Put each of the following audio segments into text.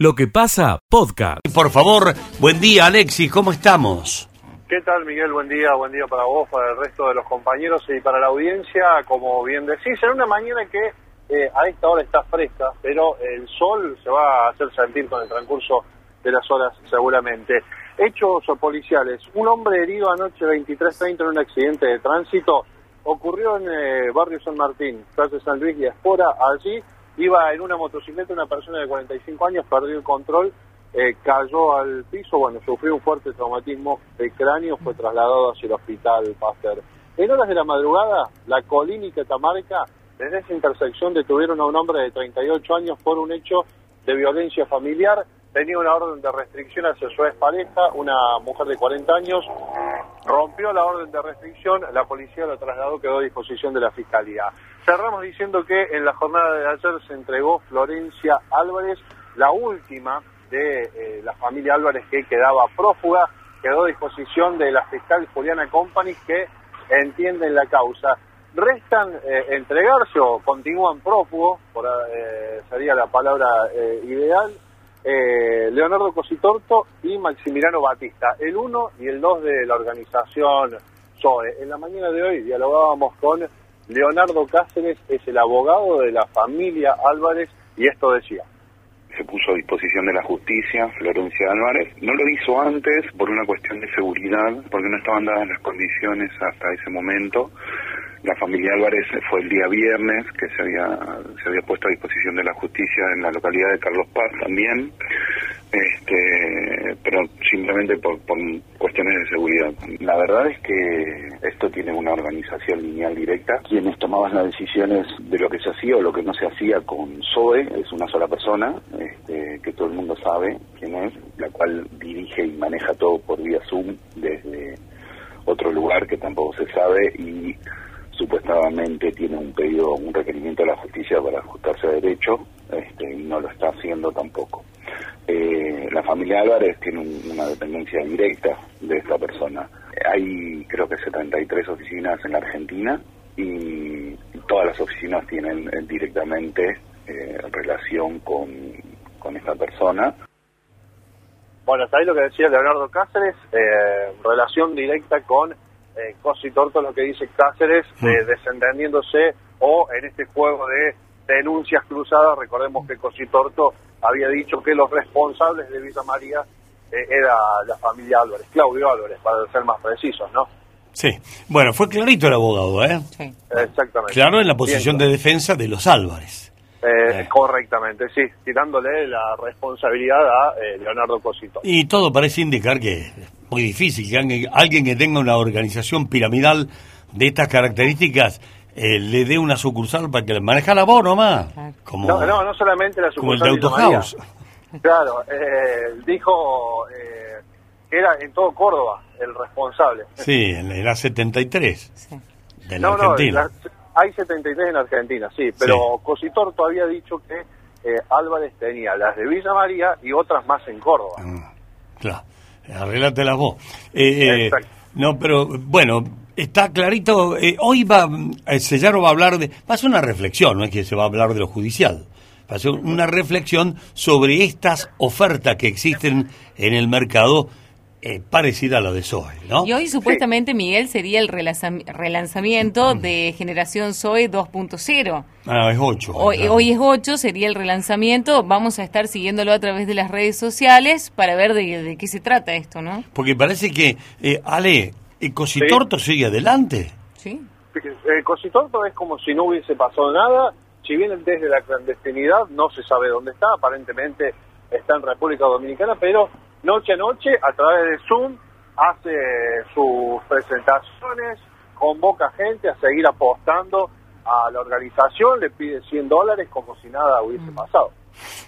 Lo que pasa, podcast. Por favor, buen día Alexis, ¿cómo estamos? ¿Qué tal, Miguel? Buen día, buen día para vos, para el resto de los compañeros y para la audiencia. Como bien decís, en una mañana que eh, a esta hora está fresca, pero el sol se va a hacer sentir con el transcurso de las horas seguramente. Hechos policiales. Un hombre herido anoche 23.30 en un accidente de tránsito ocurrió en eh, Barrio San Martín, calle San Luis y Espora. Allí iba en una motocicleta una persona de 45 años, perdió el control, eh, cayó al piso, bueno, sufrió un fuerte traumatismo de cráneo, fue trasladado hacia el hospital Pasteur. En horas de la madrugada, la Colina y Catamarca, desde esa intersección detuvieron a un hombre de 38 años por un hecho de violencia familiar. Tenía una orden de restricción hacia su expareja, una mujer de 40 años. Rompió la orden de restricción, la policía lo trasladó, quedó a disposición de la fiscalía. Cerramos diciendo que en la jornada de ayer se entregó Florencia Álvarez, la última de eh, la familia Álvarez que quedaba prófuga, quedó a disposición de la fiscal Juliana Company que entienden la causa. Restan eh, entregarse o continúan prófugos, por, eh, sería la palabra eh, ideal, Leonardo Cositorto y Maximiliano Batista, el uno y el dos de la organización SOE. En la mañana de hoy dialogábamos con Leonardo Cáceres, es el abogado de la familia Álvarez, y esto decía se puso a disposición de la justicia, Florencia Álvarez. No lo hizo antes por una cuestión de seguridad, porque no estaban dadas las condiciones hasta ese momento. La familia Álvarez fue el día viernes que se había, se había puesto a disposición de la justicia en la localidad de Carlos Paz también, este, pero simplemente por, por cuestiones de seguridad. La verdad es que esto tiene una organización lineal directa. Quienes tomaban las decisiones de lo que se hacía o lo que no se hacía con SOE es una sola persona, este, que todo el mundo sabe quién es, la cual dirige y maneja todo por vía Zoom desde otro lugar que tampoco se sabe y supuestamente tiene un pedido, un requerimiento de la justicia para ajustarse a derecho este, y no lo está haciendo tampoco. Eh, la familia Álvarez tiene un, una dependencia directa de esta persona. Hay creo que 73 oficinas en la Argentina y todas las oficinas tienen eh, directamente eh, relación con, con esta persona. Bueno, hasta ahí lo que decía Leonardo Cáceres, eh, relación directa con eh, Cosi Torto, lo que dice Cáceres, eh, desentendiéndose o en este juego de denuncias cruzadas, recordemos que Cosi Torto había dicho que los responsables de Villa María eh, era la familia Álvarez, Claudio Álvarez, para ser más precisos, ¿no? Sí. Bueno, fue clarito el abogado, ¿eh? Sí. Exactamente. Claro, en la posición de defensa de los Álvarez. eh, Eh. Correctamente, sí, tirándole la responsabilidad a eh, Leonardo Cosito. Y todo parece indicar que es muy difícil que alguien, alguien que tenga una organización piramidal de estas características eh, le dé una sucursal para que le maneja la voz nomás. Claro. Como, No, no, no solamente la como el de sucursal. Autohouse. Claro, eh, dijo eh, que era en todo Córdoba el responsable. Sí, la 73 Sí. de la no, no, Argentina. la- hay 73 en Argentina, sí, pero Cositor todavía ha dicho que eh, Álvarez tenía las de Villa María y otras más en Córdoba. Ah, Claro, arreglate la voz. Eh, eh, Exacto. no, pero bueno, está clarito. eh, hoy va, el Sellaro va a hablar de. Va a ser una reflexión, no es que se va a hablar de lo judicial. Va a ser una reflexión sobre estas ofertas que existen en el mercado, eh, parecida a la de Zoe, ¿no? Y hoy supuestamente, Miguel, sería el relanzam- relanzamiento de Generación Zoe 2.0. Ah, es 8. Hoy, hoy es 8, sería el relanzamiento. Vamos a estar siguiéndolo a través de las redes sociales para ver de, de qué se trata esto, ¿no? Porque parece que, eh, Ale, el Cositorto sigue adelante. Sí. El Cositorto es como si no hubiese pasado nada, si bien desde la clandestinidad no se sabe dónde está, aparentemente está en República Dominicana, pero noche a noche a través de Zoom hace sus presentaciones, convoca gente a seguir apostando a la organización, le pide 100 dólares como si nada hubiese pasado.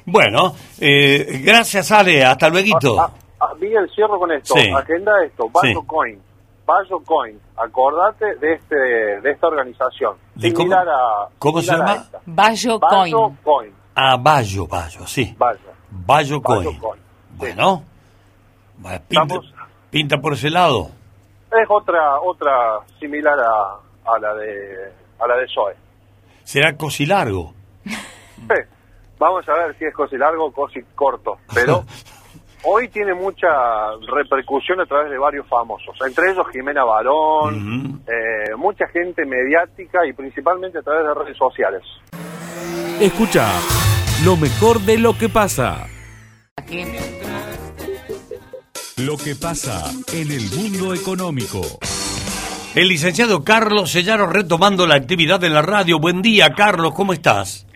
Bueno, eh, gracias, Ale. Hasta luego. Ah, ah, Miguel, cierro con esto. Sí. Agenda esto. Bayo Sí. Coin. Bayo Coin. Acordate de este de esta organización. ¿De cómo- Similar a, cómo se llama? Bayo Coin. Coin. Ah, Bayo, Bayo, sí. Bayo. Bayo Coin. Bueno, pinta, Estamos- pinta por ese lado. Es otra otra similar a, a la de a la de Zoe. Será cosilargo. Sí. Vamos a ver si es cosi largo o cosi corto, pero hoy tiene mucha repercusión a través de varios famosos, entre ellos Jimena Barón, eh, mucha gente mediática y principalmente a través de redes sociales. Escucha lo mejor de lo que pasa. Aquí. Lo que pasa en el mundo económico. El licenciado Carlos Sellaro retomando la actividad en la radio. Buen día, Carlos, ¿cómo estás?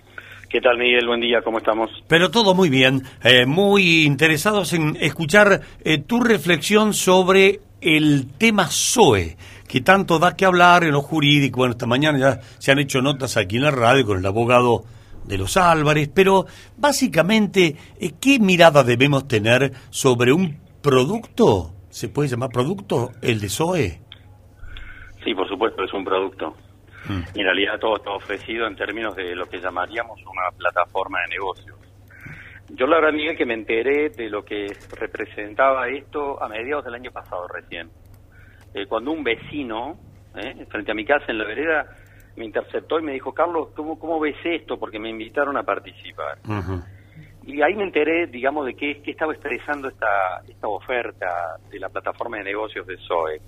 ¿Qué tal, Miguel? Buen día, ¿cómo estamos? Pero todo muy bien, eh, muy interesados en escuchar eh, tu reflexión sobre el tema SOE, que tanto da que hablar en lo jurídico. Bueno, esta mañana ya se han hecho notas aquí en la radio con el abogado de los Álvarez, pero básicamente, eh, ¿qué mirada debemos tener sobre un producto? ¿Se puede llamar producto el de SOE? Sí, por supuesto, es un producto. Mm. Y en realidad todo está ofrecido en términos de lo que llamaríamos una plataforma de negocios. Yo la verdad, Miguel, que me enteré de lo que representaba esto a mediados del año pasado recién. Eh, cuando un vecino, eh, frente a mi casa en la vereda, me interceptó y me dijo, Carlos, ¿cómo, ¿cómo ves esto? Porque me invitaron a participar. Y ahí me enteré, digamos, de qué, qué estaba expresando esta, esta oferta de la plataforma de negocios de SOE.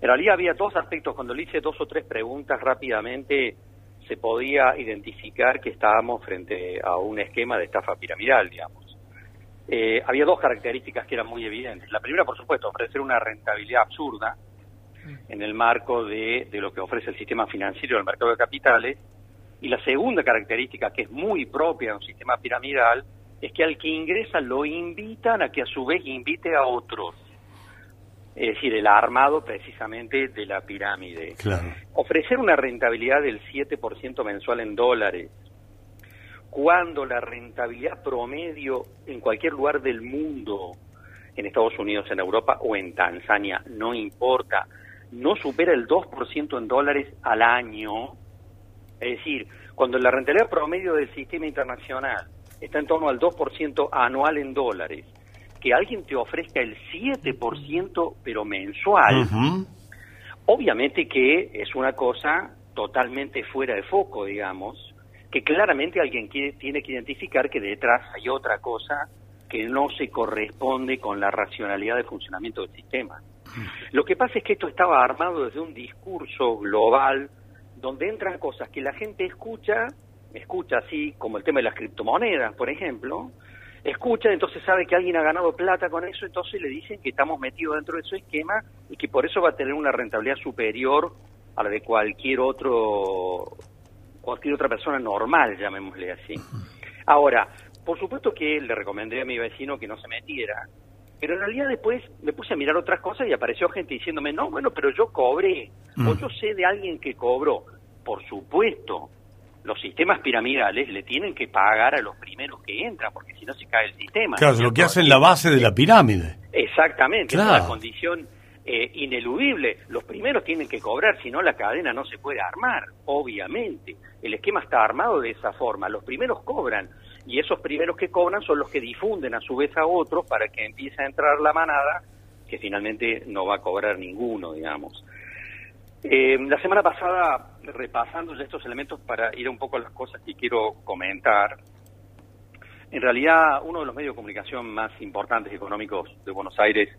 En realidad había dos aspectos. Cuando le hice dos o tres preguntas rápidamente, se podía identificar que estábamos frente a un esquema de estafa piramidal, digamos. Eh, había dos características que eran muy evidentes. La primera, por supuesto, ofrecer una rentabilidad absurda en el marco de, de lo que ofrece el sistema financiero del mercado de capitales. Y la segunda característica, que es muy propia de un sistema piramidal, es que al que ingresa lo invitan a que a su vez invite a otros. Es decir, el armado precisamente de la pirámide. Claro. Ofrecer una rentabilidad del 7% mensual en dólares, cuando la rentabilidad promedio en cualquier lugar del mundo, en Estados Unidos, en Europa o en Tanzania, no importa, no supera el 2% en dólares al año. Es decir, cuando la rentabilidad promedio del sistema internacional está en torno al 2% anual en dólares, que alguien te ofrezca el 7% pero mensual. Obviamente que es una cosa totalmente fuera de foco, digamos, que claramente alguien quiere- tiene que identificar que detrás hay otra cosa que no se corresponde con la racionalidad de funcionamiento del sistema. Lo que pasa es que esto estaba armado desde un discurso global donde entran cosas que la gente escucha, escucha así como el tema de las criptomonedas, por ejemplo, escucha, entonces sabe que alguien ha ganado plata con eso, entonces le dicen que estamos metidos dentro de ese esquema y que por eso va a tener una rentabilidad superior a la de cualquier otro cualquier otra persona normal, llamémosle así. Ahora, por supuesto que le recomendé a mi vecino que no se metiera, pero en realidad después me puse a mirar otras cosas y apareció gente diciéndome, no, bueno, pero yo cobré, o Mm. yo sé de alguien que cobró. Por supuesto, los sistemas piramidales le tienen que pagar a los primeros que entran, porque si no se cae el sistema. Claro, ¿no lo que hacen la base de la pirámide. Exactamente, Claro. es la condición eh, ineludible. Los primeros tienen que cobrar, si no la cadena no se puede armar, obviamente. El esquema está armado de esa forma. Los primeros cobran y esos primeros que cobran son los que difunden a su vez a otros para que empiece a entrar la manada, que finalmente no va a cobrar ninguno, digamos. Eh, la semana pasada, repasando ya estos elementos para ir un poco a las cosas que quiero comentar, en realidad uno de los medios de comunicación más importantes y económicos de Buenos Aires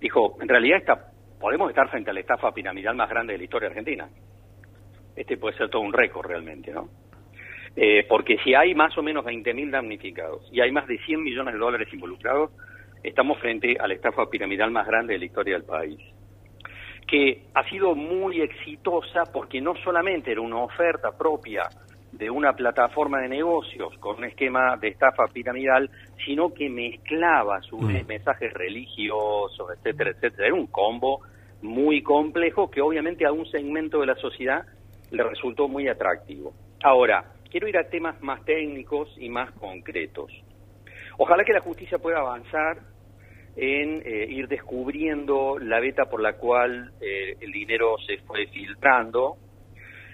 dijo, en realidad está, podemos estar frente a la estafa piramidal más grande de la historia argentina. Este puede ser todo un récord realmente, ¿no? Eh, porque si hay más o menos 20.000 damnificados y hay más de 100 millones de dólares involucrados, estamos frente a la estafa piramidal más grande de la historia del país que ha sido muy exitosa porque no solamente era una oferta propia de una plataforma de negocios con un esquema de estafa piramidal, sino que mezclaba a su vez mensajes religiosos, etcétera, etcétera. Era un combo muy complejo que obviamente a un segmento de la sociedad le resultó muy atractivo. Ahora, quiero ir a temas más técnicos y más concretos. Ojalá que la justicia pueda avanzar en eh, ir descubriendo la beta por la cual eh, el dinero se fue filtrando.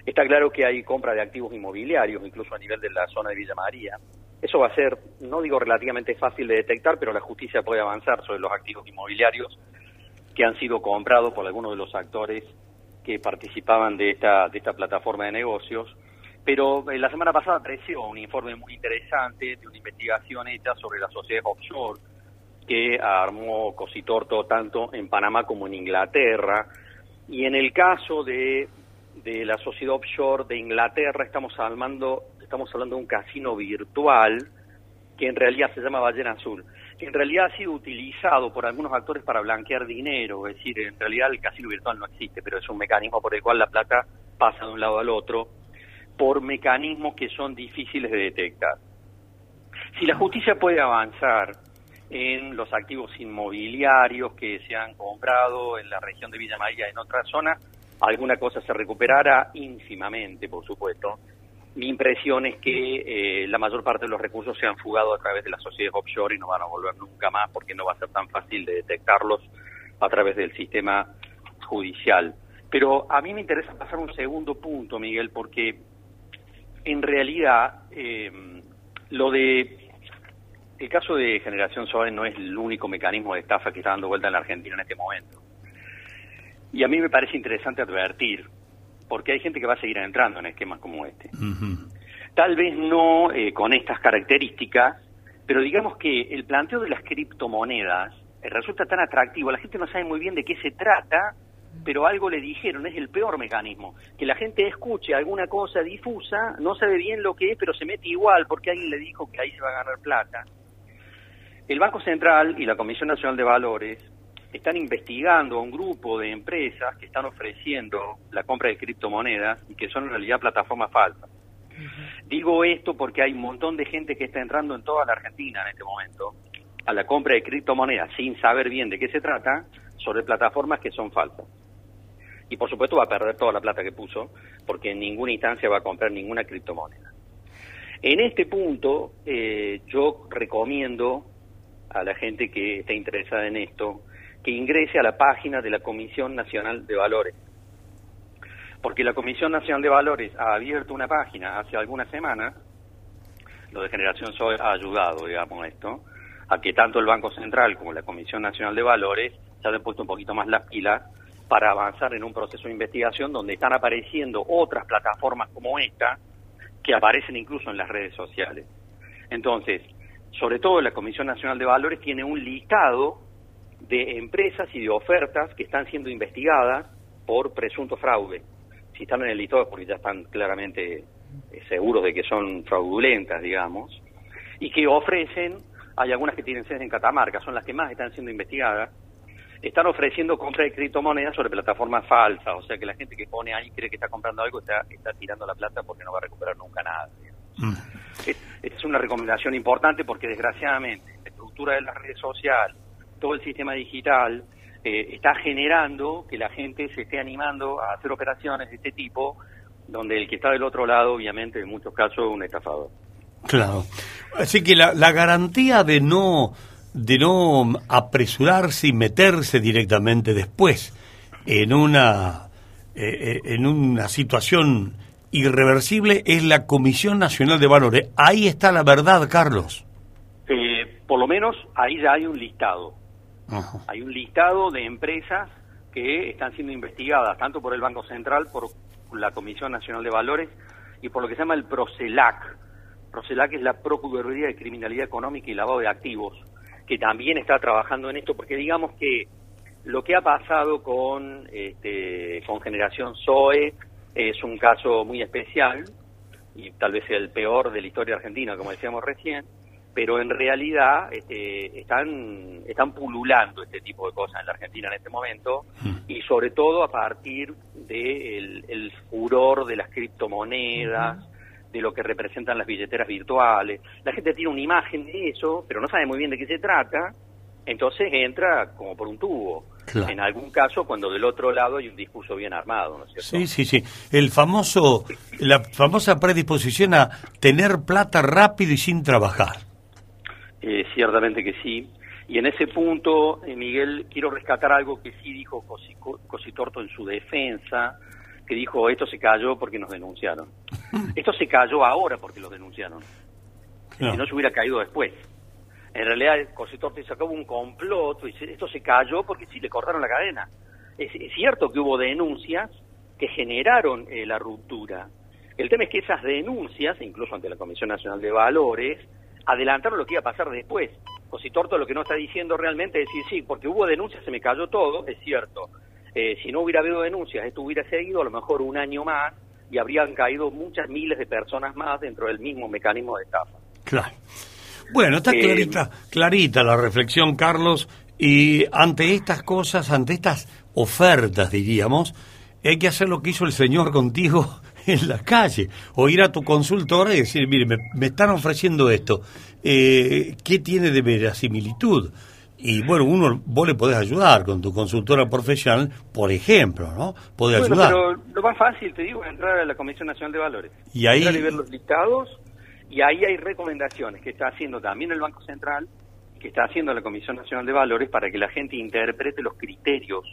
Está claro que hay compra de activos inmobiliarios, incluso a nivel de la zona de Villa María. Eso va a ser, no digo relativamente fácil de detectar, pero la justicia puede avanzar sobre los activos inmobiliarios que han sido comprados por algunos de los actores que participaban de esta, de esta plataforma de negocios. Pero eh, la semana pasada apareció un informe muy interesante de una investigación hecha sobre la sociedad offshore que armó Cositorto tanto en Panamá como en Inglaterra. Y en el caso de, de la sociedad offshore de Inglaterra estamos hablando, estamos hablando de un casino virtual que en realidad se llama Ballena Azul, que en realidad ha sido utilizado por algunos actores para blanquear dinero, es decir, en realidad el casino virtual no existe, pero es un mecanismo por el cual la plata pasa de un lado al otro por mecanismos que son difíciles de detectar. Si la justicia puede avanzar en los activos inmobiliarios que se han comprado en la región de Villa María en otra zona, alguna cosa se recuperará ínfimamente, por supuesto. Mi impresión es que eh, la mayor parte de los recursos se han fugado a través de las sociedades offshore y no van a volver nunca más porque no va a ser tan fácil de detectarlos a través del sistema judicial. Pero a mí me interesa pasar un segundo punto, Miguel, porque en realidad eh, lo de el caso de Generación Solar no es el único mecanismo de estafa que está dando vuelta en la Argentina en este momento. Y a mí me parece interesante advertir, porque hay gente que va a seguir entrando en esquemas como este. Tal vez no eh, con estas características, pero digamos que el planteo de las criptomonedas eh, resulta tan atractivo, la gente no sabe muy bien de qué se trata, pero algo le dijeron, es el peor mecanismo, que la gente escuche alguna cosa difusa, no sabe bien lo que es, pero se mete igual porque alguien le dijo que ahí se va a ganar plata. El Banco Central y la Comisión Nacional de Valores están investigando a un grupo de empresas que están ofreciendo la compra de criptomonedas y que son en realidad plataformas falsas. Digo esto porque hay un montón de gente que está entrando en toda la Argentina en este momento a la compra de criptomonedas sin saber bien de qué se trata sobre plataformas que son falsas y por supuesto va a perder toda la plata que puso, porque en ninguna instancia va a comprar ninguna criptomoneda. En este punto, eh, yo recomiendo a la gente que esté interesada en esto que ingrese a la página de la Comisión Nacional de Valores. Porque la Comisión Nacional de Valores ha abierto una página hace algunas semanas, lo de Generación Soy ha ayudado, digamos, esto, a que tanto el Banco Central como la Comisión Nacional de Valores se hayan puesto un poquito más las pilas para avanzar en un proceso de investigación donde están apareciendo otras plataformas como esta, que aparecen incluso en las redes sociales. Entonces, sobre todo la Comisión Nacional de Valores tiene un listado de empresas y de ofertas que están siendo investigadas por presunto fraude. Si están en el listado es porque ya están claramente eh, seguros de que son fraudulentas, digamos, y que ofrecen, hay algunas que tienen sede en Catamarca, son las que más están siendo investigadas, están ofreciendo compra de criptomonedas sobre plataformas falsas, o sea que la gente que pone ahí cree que está comprando algo está, tirando la plata porque no va a recuperar nunca nada. Es, una recomendación importante porque desgraciadamente la estructura de las redes sociales, todo el sistema digital, eh, está generando que la gente se esté animando a hacer operaciones de este tipo, donde el que está del otro lado, obviamente, en muchos casos, es un estafador. Claro. Así que la, la garantía de no de no apresurarse y meterse directamente después en una, eh, eh, en una situación irreversible es la Comisión Nacional de Valores. Ahí está la verdad, Carlos. Eh, por lo menos ahí ya hay un listado. Hay un listado de empresas que están siendo investigadas tanto por el Banco Central, por la Comisión Nacional de Valores y por lo que se llama el PROCELAC. PROCELAC es la Procuraduría de Criminalidad Económica y Lavado de Activos que también está trabajando en esto, porque digamos que lo que ha pasado con, este, con Generación Zoe es un caso muy especial y tal vez el peor de la historia argentina, como decíamos recién, pero en realidad este, están, están pululando este tipo de cosas en la Argentina en este momento mm. y sobre todo a partir del de el furor de las criptomonedas de lo que representan las billeteras virtuales. La gente tiene una imagen de eso, pero no sabe muy bien de qué se trata, entonces entra como por un tubo. En algún caso, cuando del otro lado hay un discurso bien armado, ¿no es cierto? Sí, sí, sí. El famoso, la famosa predisposición a tener plata rápido y sin trabajar. Eh, ciertamente que sí. Y en ese punto, eh, Miguel, quiero rescatar algo que sí dijo Cositorto en su defensa, que dijo esto se cayó porque nos denunciaron. esto se cayó ahora porque lo denunciaron. Si no se hubiera caído después. En realidad, el Cositorte sacó un complot, y esto se cayó porque sí le cortaron la cadena. Es, cierto que hubo denuncias que generaron eh, la ruptura, El tema es que esas denuncias, incluso ante la Comisión Nacional de Valores, adelantaron lo que iba a pasar después. Torto lo que no está diciendo realmente es decir, sí, porque hubo denuncias, se me cayó todo, es cierto. Eh, si no hubiera habido denuncias, esto hubiera seguido a lo mejor un año más y habrían caído muchas miles de personas más dentro del mismo mecanismo de estafa. Claro. Bueno, está Eh, clarita, clarita la reflexión, Carlos, y ante estas cosas, ante estas ofertas, diríamos, hay que hacer lo que hizo el Señor contigo en la calle, o ir a tu consultora y decir, mire, me, me están ofreciendo esto, eh, ¿qué tiene de verasimilitud? Y bueno, uno, vos le podés ayudar con tu consultora profesional, por ejemplo, ¿no? Podés Bueno, ayudar. pero lo más fácil, te digo, es entrar a la Comisión Nacional de Valores. Y ahí- Entrar y ver los listados, y ahí hay recomendaciones que está haciendo también el Banco Central, que está haciendo la Comisión Nacional de Valores para que la gente interprete los criterios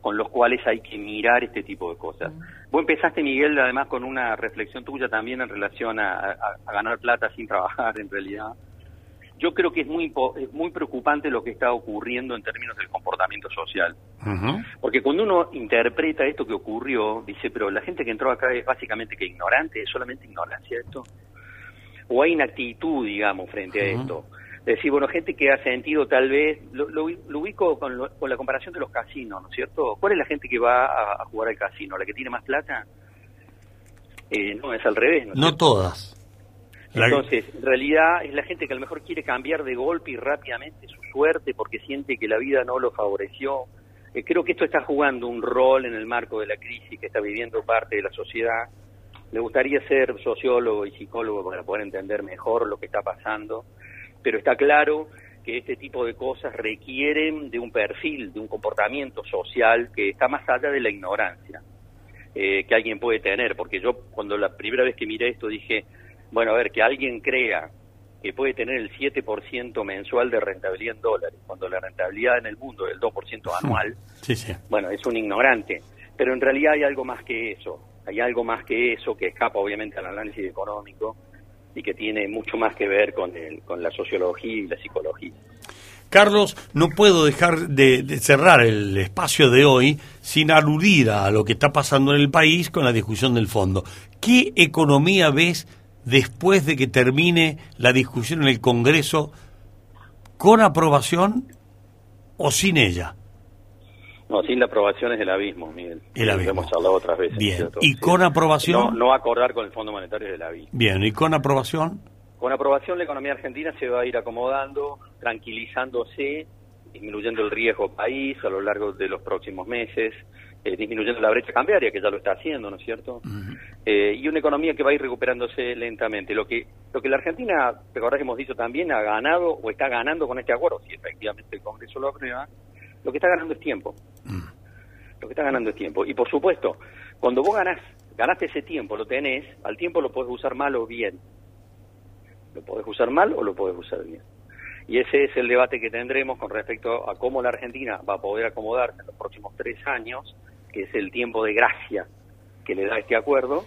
con los cuales hay que mirar este tipo de cosas. Vos empezaste, Miguel, además con una reflexión tuya también en relación a, a- a ganar plata sin trabajar, en realidad. Yo creo que es muy, es muy preocupante lo que está ocurriendo en términos del comportamiento social. Porque cuando uno interpreta esto que ocurrió, dice, pero la gente que entró acá es básicamente que ignorante, es solamente ignorancia esto. O hay inactitud, digamos, frente a esto. Es decir, bueno, gente que ha sentido tal vez, lo, lo- lo ubico con, lo- con la comparación de los casinos, ¿no es cierto? ¿Cuál es la gente que va a, a jugar al casino? ¿La que tiene más plata? Eh, no, es al revés, ¿no No todas. Entonces, en realidad es la gente que a lo mejor quiere cambiar de golpe y rápidamente su suerte porque siente que la vida no lo favoreció. Eh, creo que esto está jugando un rol en el marco de la crisis que está viviendo parte de la sociedad. Me gustaría ser sociólogo y psicólogo para poder entender mejor lo que está pasando, pero está claro que este tipo de cosas requieren de un perfil, de un comportamiento social que está más allá de la ignorancia eh, que alguien puede tener, porque yo cuando la primera vez que miré esto dije, bueno, a ver, que alguien crea que puede tener el 7% mensual de rentabilidad en dólares, cuando la rentabilidad en el mundo es el 2% anual, Sí, sí. bueno, es un ignorante. Pero en realidad hay algo más que eso, hay algo más que eso que escapa obviamente al análisis económico y que tiene mucho más que ver con, el, con la sociología y la psicología. Carlos, no puedo dejar de, de cerrar el espacio de hoy sin aludir a lo que está pasando en el país con la discusión del fondo. ¿Qué economía ves después de que termine la discusión en el Congreso con aprobación o sin ella? No, sin la aprobación es el abismo, Miguel. El Lo abismo. hemos hablado otras veces. Bien. ¿cierto? ¿Y con aprobación? No, no acordar con el Fondo Monetario es el abismo. Bien, ¿y con aprobación? Con aprobación la economía argentina se va a ir acomodando, tranquilizándose, disminuyendo el riesgo país a lo largo de los próximos meses, eh, disminuyendo la brecha cambiaria, que ya lo está haciendo, ¿no es cierto? Eh, y una economía que va a ir recuperándose lentamente. Lo que, lo que la Argentina, te acordás que hemos dicho también, ha ganado o está ganando con este acuerdo, si efectivamente el Congreso lo aprueba, lo que está ganando es tiempo. Lo que está ganando es tiempo. Y por supuesto, cuando vos ganás, ganaste ese tiempo, lo tenés, al tiempo lo podés usar mal o bien. Lo podés usar mal o lo podés usar bien. Y ese es el debate que tendremos con respecto a cómo la Argentina va a poder acomodarse en los próximos tres años, que es el tiempo de gracia que le da este acuerdo,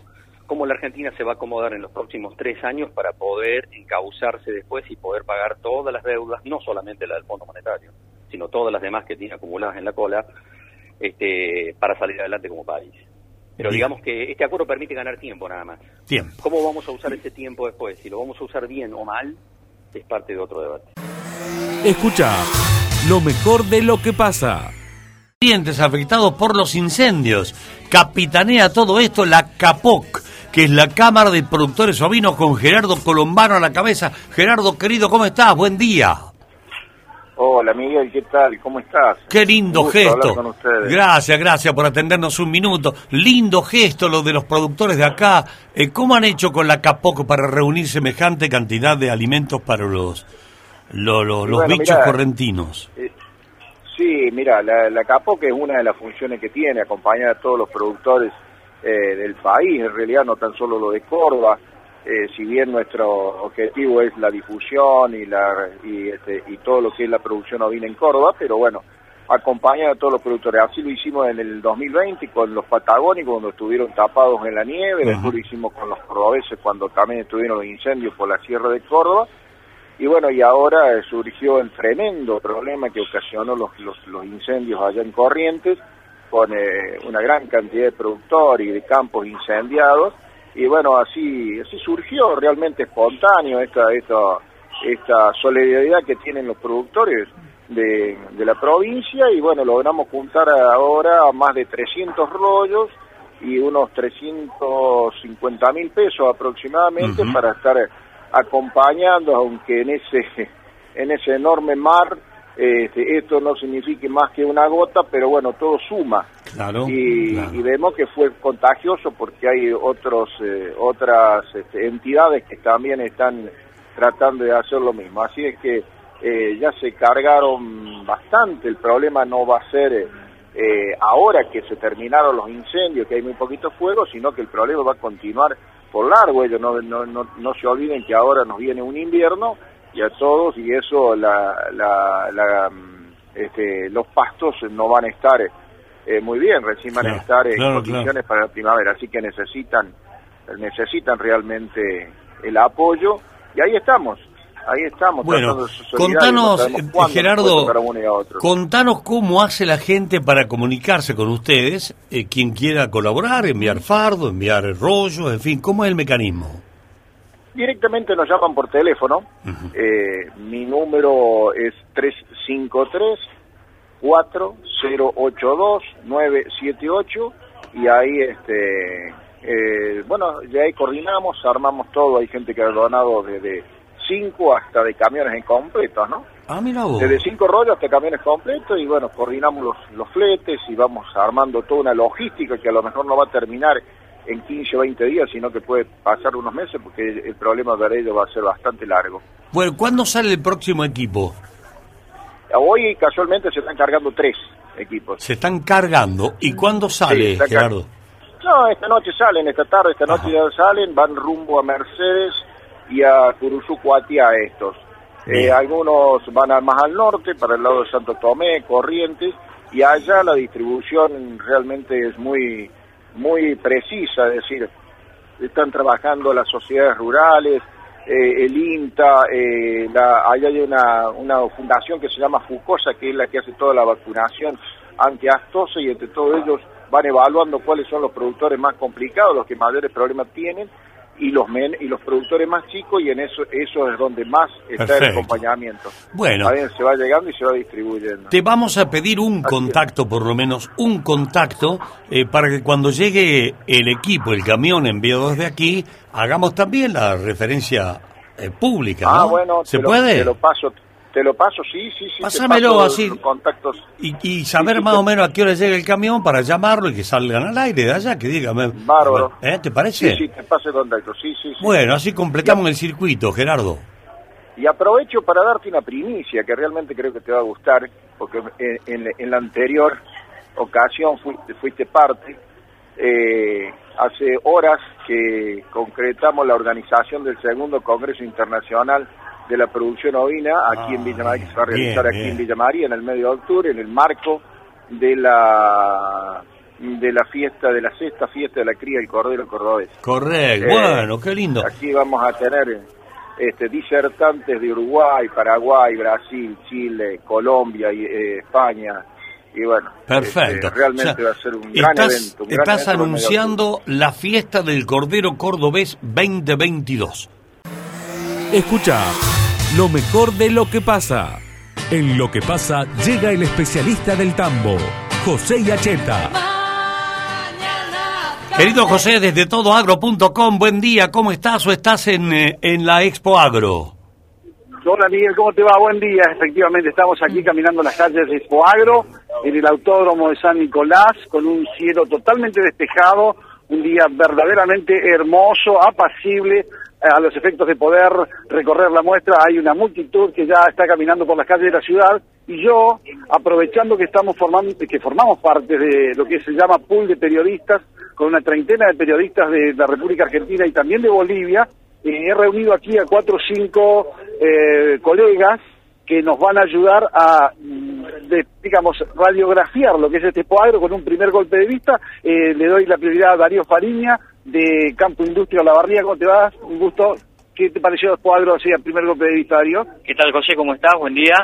cómo la Argentina se va a acomodar en los próximos tres años para poder encauzarse después y poder pagar todas las deudas, no solamente la del Fondo Monetario, sino todas las demás que tiene acumuladas en la cola, este, para salir adelante como país. Pero Bien. digamos que este acuerdo permite ganar tiempo nada más. Tiempo. ¿Cómo vamos a usar ese tiempo después? Si lo vamos a usar bien o mal, es parte de otro debate. Escucha lo mejor de lo que pasa. Clientes afectados por los incendios. Capitanea todo esto la CAPOC, que es la Cámara de Productores Ovinos con Gerardo Colombano a la cabeza. Gerardo, querido, ¿cómo estás? Buen día. Hola Miguel, ¿qué tal? ¿Cómo estás? Qué lindo gesto. con ustedes. Gracias, gracias por atendernos un minuto. Lindo gesto lo de los productores de acá. Eh, ¿Cómo han hecho con la CAPOC para reunir semejante cantidad de alimentos para los, lo- lo- los Bueno, bichos mirá, correntinos? Eh, sí, mira, la, la CAPOC es una de las funciones que tiene, acompañar a todos los productores eh, del país, en realidad no tan solo lo de Córdoba, eh, si bien nuestro objetivo es la difusión y, la, y, este, y todo lo que es la producción ovina en Córdoba, pero bueno, acompañar a todos los productores. Así lo hicimos en el 2020 con los patagónicos cuando estuvieron tapados en la nieve, Ajá. después lo hicimos con los cordobeses cuando también estuvieron los incendios por la Sierra de Córdoba, y bueno, y ahora eh, surgió el tremendo problema que ocasionó los, los, los incendios allá en Corrientes, con eh, una gran cantidad de productores y de campos incendiados, y bueno, así, así surgió realmente espontáneo esta, esta, esta solidaridad que tienen los productores de, de la provincia y bueno, logramos juntar ahora más de 300 rollos y unos 350 mil pesos aproximadamente para estar acompañando, aunque en ese, en ese enorme mar este, esto no signifique más que una gota, pero bueno, todo suma. Claro, Y, claro. y vemos que fue contagioso porque hay otros eh, otras este, entidades que también están tratando de hacer lo mismo. Así es que eh, ya se cargaron bastante. El problema no va a ser eh, ahora que se terminaron los incendios, que hay muy poquito fuego, sino que el problema va a continuar por largo. Ellos no, no, no, no se olviden que ahora nos viene un invierno y a todos, y eso la, la, la, mm, este, los pastos no van a estar eh, muy bien, recién van Claro, a estar en claro, condiciones claro. para la primavera, así que necesitan necesitan realmente el apoyo y ahí estamos, ahí estamos. Bueno, contanos, no eh, Gerardo, contanos cómo hace la gente para comunicarse con ustedes, eh, quien quiera colaborar, enviar fardo, enviar rollos, en fin, ¿cómo es el mecanismo? Directamente nos llaman por teléfono. Eh, mi número es 353-4082-978 y ahí, este, eh, bueno, ya ahí coordinamos, armamos todo. Hay gente que ha donado desde 5 hasta de camiones en completos, ¿no? Ah, mira vos. Desde cinco rollos hasta camiones completos y bueno, coordinamos los, los fletes y vamos armando toda una logística que a lo mejor no va a terminar en 15 o 20 días, sino que puede pasar unos meses porque el, problema de ello va a ser bastante largo. Bueno, ¿cuándo sale el próximo equipo? Hoy casualmente se están cargando tres equipos. Se están cargando. ¿Y cuándo sale, Gerardo? No, esta noche salen, esta tarde, esta noche ya salen, van rumbo a Mercedes y a Curuzucuatía estos. Eh, algunos van a- más al norte, para el lado de Santo Tomé, Corrientes, y allá la distribución realmente es muy, muy precisa, es decir, están trabajando las sociedades rurales, eh, el INTA, eh, la, allá hay una, una fundación que se llama FUCOSA, que es la que hace toda la vacunación antiastosa y entre todos ellos van evaluando cuáles son los productores más complicados, los que mayores problemas tienen y los men y los productores más chicos y en eso eso es donde más está el acompañamiento. Bueno. También se va llegando y se va distribuyendo. Te vamos a pedir un contacto, por lo menos un contacto, eh, para que cuando llegue el equipo, el camión enviado desde aquí, hagamos también la referencia eh, pública, Ah, ¿no? bueno, ¿Se te lo- puede? te lo paso, te lo paso, sí, sí, sí. Pásamelo así. contactos. Y, y saber Sí, más o menos a qué hora llega el camión para llamarlo y que salgan al aire de allá, que dígame. Bárbaro. ¿Eh? ¿Te parece? Sí, sí, te paso el contacto, sí, sí. Bueno, así completamos el circuito, Gerardo. Y aprovecho para darte una primicia que realmente creo que te va a gustar, porque en, en- en la anterior ocasión fuiste, fuiste parte. Eh, hace horas que concretamos la organización del segundo Congreso Internacional de la Producción Ovina aquí en Ah, Villa María, que se va a bien, realizar aquí bien. en Villa María en el mes de octubre, en el marco de la de la fiesta, de la sexta fiesta de la cría del Cordero Cordobés. Correcto. Eh, bueno, qué lindo. Aquí vamos a tener este, disertantes de Uruguay, Paraguay, Brasil, Chile, Colombia y eh, España. Y bueno, Perfecto. este, realmente O sea, va a ser un gran evento. un gran estás evento medio anunciando la fiesta del Cordero Cordobés 2022. Escucha lo mejor de lo que pasa. En lo que pasa llega el especialista del tambo, José Yacheta. Querido José, desde todoagro.com, buen día, ¿cómo estás o estás en, eh, en la Expo Agro? Hola Miguel, ¿cómo te va? Buen día. Efectivamente, estamos aquí caminando las calles de Expoagro, en el autódromo de San Nicolás, con un cielo totalmente despejado, un día verdaderamente hermoso, apacible, a los efectos de poder recorrer la muestra. Hay una multitud que ya está caminando por las calles de la ciudad y yo, aprovechando que estamos formando, que formamos parte de lo que se llama pool de periodistas, con una treintena de periodistas de la República Argentina y también de Bolivia, eh, he reunido aquí a cuatro o cinco eh, colegas que nos van a ayudar a, mm, digamos, radiografiar lo que es este Agro con un primer golpe de vista. Eh, le doy la prioridad a Darío Fariña, de Campo Industria La Barría. ¿Cómo te vas? Un gusto. ¿Qué te pareció Expo Agro así a primer golpe de vista? ¿Qué tal, José? ¿Cómo estás? Buen día.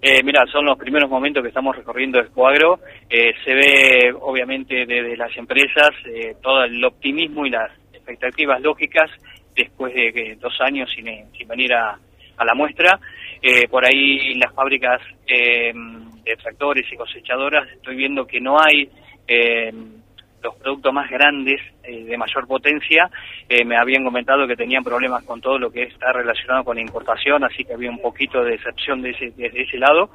Eh, mira, son los primeros momentos que estamos recorriendo Expoagro. Eh, se ve, obviamente, desde las empresas eh, todo el optimismo y las, expectativas lógicas después de dos años sin, sin venir a, a la muestra. Eh, por ahí las fábricas eh, de tractores y cosechadoras estoy viendo que no hay eh, los productos más grandes de mayor potencia. me habían comentado que tenían problemas con todo lo que está relacionado con importación, así que había un poquito de decepción de ese, lado.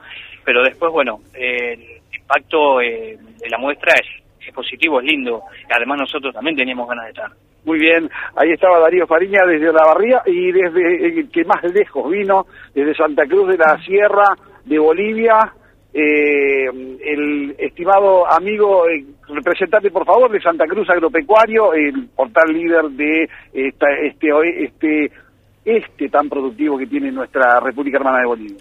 Pero después, bueno, el impacto de la muestra es, es positivo, es lindo. Además nosotros también teníamos ganas de estar. Muy bien, ahí estaba Darío Fariña desde La Barría y desde el eh, que más lejos vino, desde Santa Cruz de la Sierra de Bolivia, eh, el estimado amigo, eh, representante por favor de Santa Cruz Agropecuario, el portal líder de esta, este, este, este tan productivo que tiene nuestra República Hermana de Bolivia.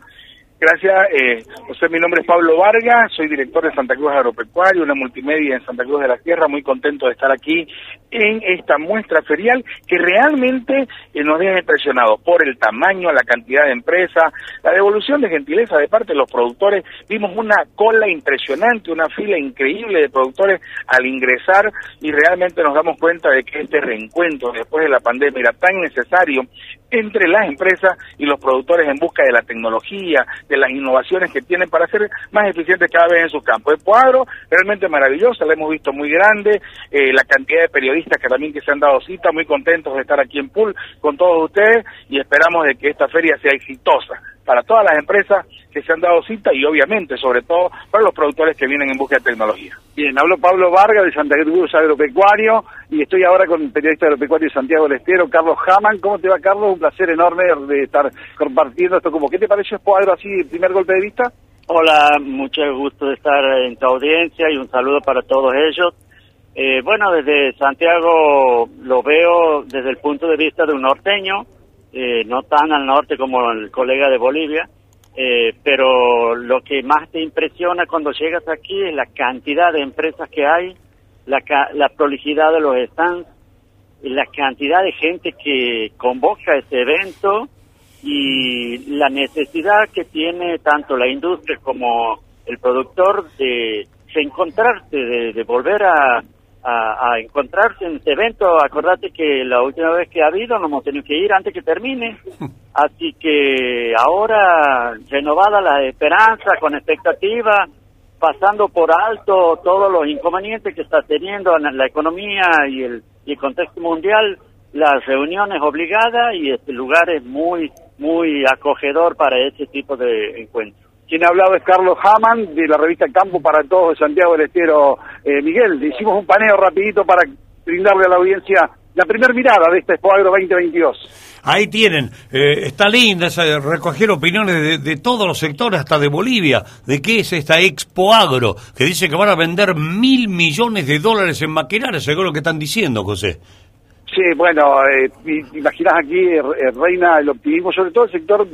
Gracias, eh, José, mi nombre es Pablo Vargas, soy director de Santa Cruz Agropecuario, una multimedia en Santa Cruz de la Tierra, muy contento de estar aquí en esta muestra ferial que realmente eh, nos deja impresionados por el tamaño, la cantidad de empresas, la devolución de gentileza de parte de los productores. Vimos una cola impresionante, una fila increíble de productores al ingresar y realmente nos damos cuenta de que este reencuentro después de la pandemia era tan necesario entre las empresas y los productores en busca de la tecnología, de las innovaciones que tienen para ser más eficientes cada vez en sus campos. El cuadro realmente maravilloso, lo hemos visto muy grande, eh, la cantidad de periodistas que también que se han dado cita, muy contentos de estar aquí en Pool con todos ustedes y esperamos de que esta feria sea exitosa para todas las empresas que se han dado cita y obviamente, sobre todo, para los productores que vienen en busca de tecnología. Bien, hablo Pablo Vargas de Santa Cruz Agropecuario y estoy ahora con el periodista agropecuario de Santiago del Estero, Carlos Haman. ¿Cómo te va, Carlos? Un placer enorme de estar compartiendo esto. Como, ¿Qué te parece Expo Agro así, primer golpe de vista? Hola, mucho gusto de estar en tu audiencia y un saludo para todos ellos. Eh, bueno, desde Santiago lo veo desde el punto de vista de un norteño, eh, no tan al norte como el colega de Bolivia, eh, pero lo que más te impresiona cuando llegas aquí es la cantidad de empresas que hay, la, la prolijidad de los stands, la cantidad de gente que convoca este evento y la necesidad que tiene tanto la industria como el productor de, encontrarse, de volver a, a, encontrarse en este evento. Acordate que la última vez que ha habido nos hemos tenido que ir antes que termine. Así que ahora, renovada la esperanza, con expectativa, pasando por alto todos los inconvenientes que está teniendo en la economía y el, y el contexto mundial, las reuniones obligadas y este lugar es muy, muy acogedor para este tipo de encuentros. Quien ha hablado es Carlos Haman, de la revista Campo para Todos de Santiago del Estero. Eh, Miguel, hicimos un paneo rapidito para brindarle a la audiencia la primera mirada de este Expo Agro 2022. Ahí tienen, eh, está linda recoger opiniones de, todos los sectores, hasta de Bolivia, de qué es esta Expo Agro, que dice que van a vender mil millones de dólares en maquinaria, según lo que están diciendo, José. Sí, bueno, eh, imaginás aquí, eh, reina el optimismo, sobre todo el sector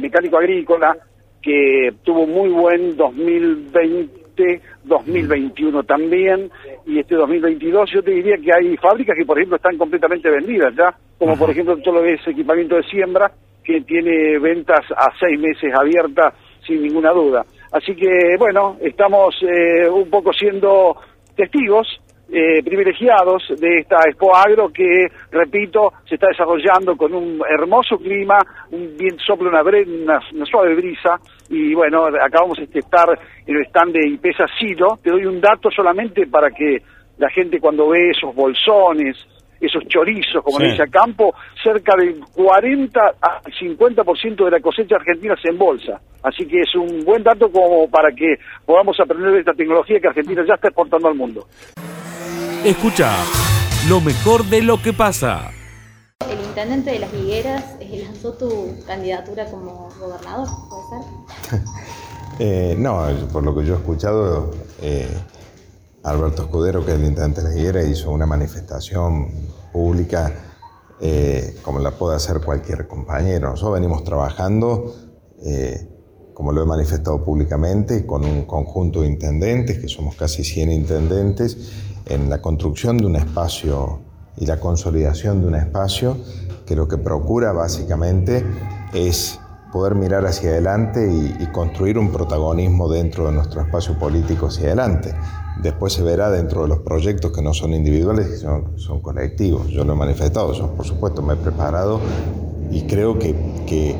mecánico agrícola, que tuvo muy buen 2020, 2021 también, y este 2022 yo te diría que hay fábricas que, por ejemplo, están completamente vendidas ya, como por ejemplo todo lo que es equipamiento de siembra, que tiene ventas a seis meses abiertas sin ninguna duda. Así que, bueno, estamos eh, un poco siendo testigos eh, privilegiados de esta Expo Agro que, repito, se está desarrollando con un hermoso clima, un bien sopla una, una, suave brisa y bueno, acabamos de estar en el stand de Impesa Silo. Te doy un dato solamente para que la gente cuando ve esos bolsones, esos chorizos, como dice a campo, cerca del 40 a 50% de la cosecha argentina se embolsa. Así que es un buen dato como para que podamos aprender de esta tecnología que Argentina ya está exportando al mundo. Escucha lo mejor de lo que pasa. El intendente de Las Higueras eh, lanzó tu candidatura como gobernador, ¿puede ser? eh, no, por lo que yo he escuchado, eh, Alberto Escudero, que es el intendente de Las Higueras, hizo una manifestación pública eh, como la puede hacer cualquier compañero. Nosotros venimos trabajando como lo he manifestado públicamente, con un conjunto de intendentes, que somos casi 100 intendentes, en la construcción de un espacio y la consolidación de un espacio que lo que procura básicamente es poder mirar hacia adelante y, construir un protagonismo dentro de nuestro espacio político hacia adelante. Después se verá dentro de los proyectos que no son individuales y son, son colectivos. Yo lo he manifestado, yo por supuesto me he preparado y creo que, que,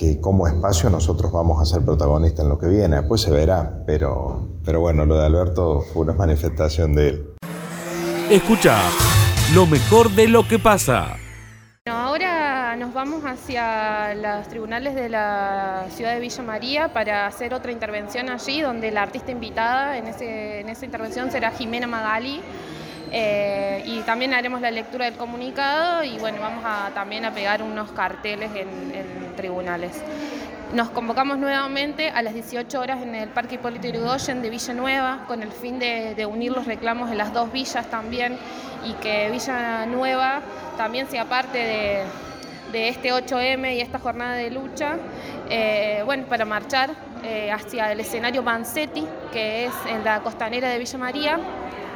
que, como espacio nosotros vamos a ser protagonistas en lo que viene. Después se verá, pero, pero bueno, lo de Alberto fue una manifestación de él. Escucha lo mejor de lo que pasa ahora nos vamos hacia los tribunales de la ciudad de Villa María para hacer otra intervención allí, donde la artista invitada en, ese, en esa intervención será Jimena Magali. Eh, y también haremos la lectura del comunicado y bueno, vamos a, también a pegar unos carteles en, tribunales. Nos convocamos nuevamente a las 18 horas en el Parque Hipólito Yrigoyen de Villanueva con el fin de, de unir los reclamos de las dos villas también y que Villanueva también sea parte de, este 8M y esta jornada de lucha, eh, bueno, para marchar eh, hacia el escenario Bansetti, que es en la costanera de Villa María,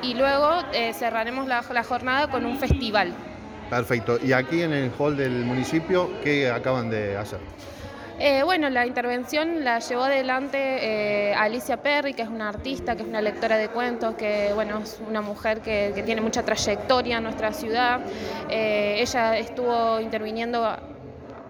y luego eh, cerraremos la, la jornada con un festival. Perfecto. ¿Y aquí en el hall del municipio qué acaban de hacer? Eh, bueno, la intervención la llevó adelante eh, Alicia Perry, que es una artista, que es una lectora de cuentos, que bueno, es una mujer que, tiene mucha trayectoria en nuestra ciudad. Eh, ella estuvo interviniendo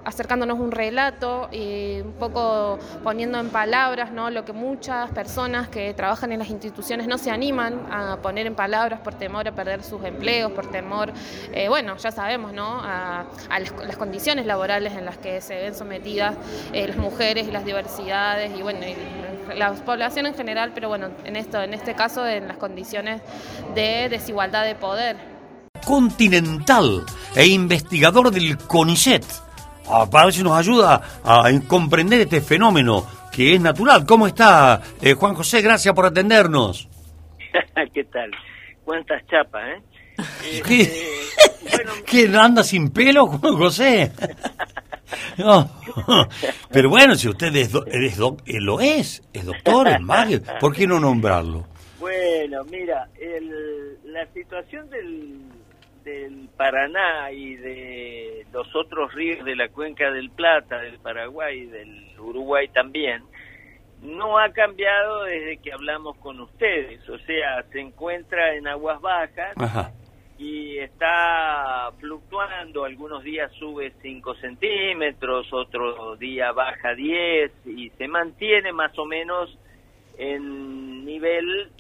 acercándonos un relato y un poco poniendo en palabras ¿no? lo que muchas personas que trabajan en las instituciones no se animan a poner en palabras por temor a perder sus empleos, por temor, eh, bueno, ya sabemos, ¿no? a, las, condiciones laborales en las que se ven sometidas eh, las mujeres y las diversidades y bueno, la población en general, pero bueno, en esto, en este caso, en las condiciones de desigualdad de poder. Continental e investigador del CONICET a ver si nos ayuda a comprender este fenómeno que es natural. ¿Cómo está eh, Juan José? Gracias por atendernos. ¿Qué tal? ¿Cuántas chapas, eh? ¿Qué? Este, ¿Qué anda sin pelo, Juan José? Pero bueno, si usted es, es eh, lo es, es doctor, es mago, ¿por qué no nombrarlo? Bueno, mira, la situación del del Paraná y de los otros ríos de la cuenca del Plata, del Paraguay y del Uruguay también, no ha cambiado desde que hablamos con ustedes. O sea, se encuentra en aguas bajas y está fluctuando. Algunos días sube 5 centímetros, otro día baja 10 y se mantiene más o menos en nivel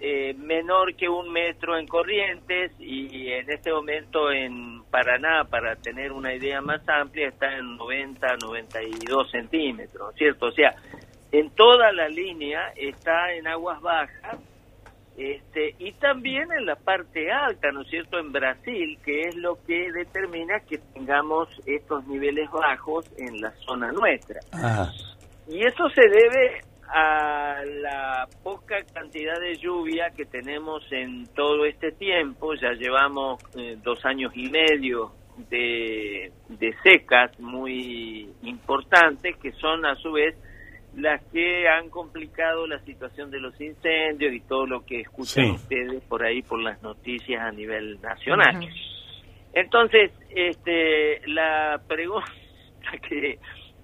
eh, menor que un metro en Corrientes y en este momento en Paraná, para tener una idea más amplia, está en 90, 92 centímetros, ¿cierto? O sea, en toda la línea está en aguas bajas este, y también en la parte alta, ¿no es cierto?, en Brasil, que es lo que determina que tengamos estos niveles bajos en la zona nuestra. Y eso se debe a la poca cantidad de lluvia que tenemos en todo este tiempo, ya llevamos eh, dos años y medio de, secas muy importantes, que son a su vez las que han complicado la situación de los incendios y todo lo que escuchan ustedes por ahí por las noticias a nivel nacional. Entonces, este, la pregunta que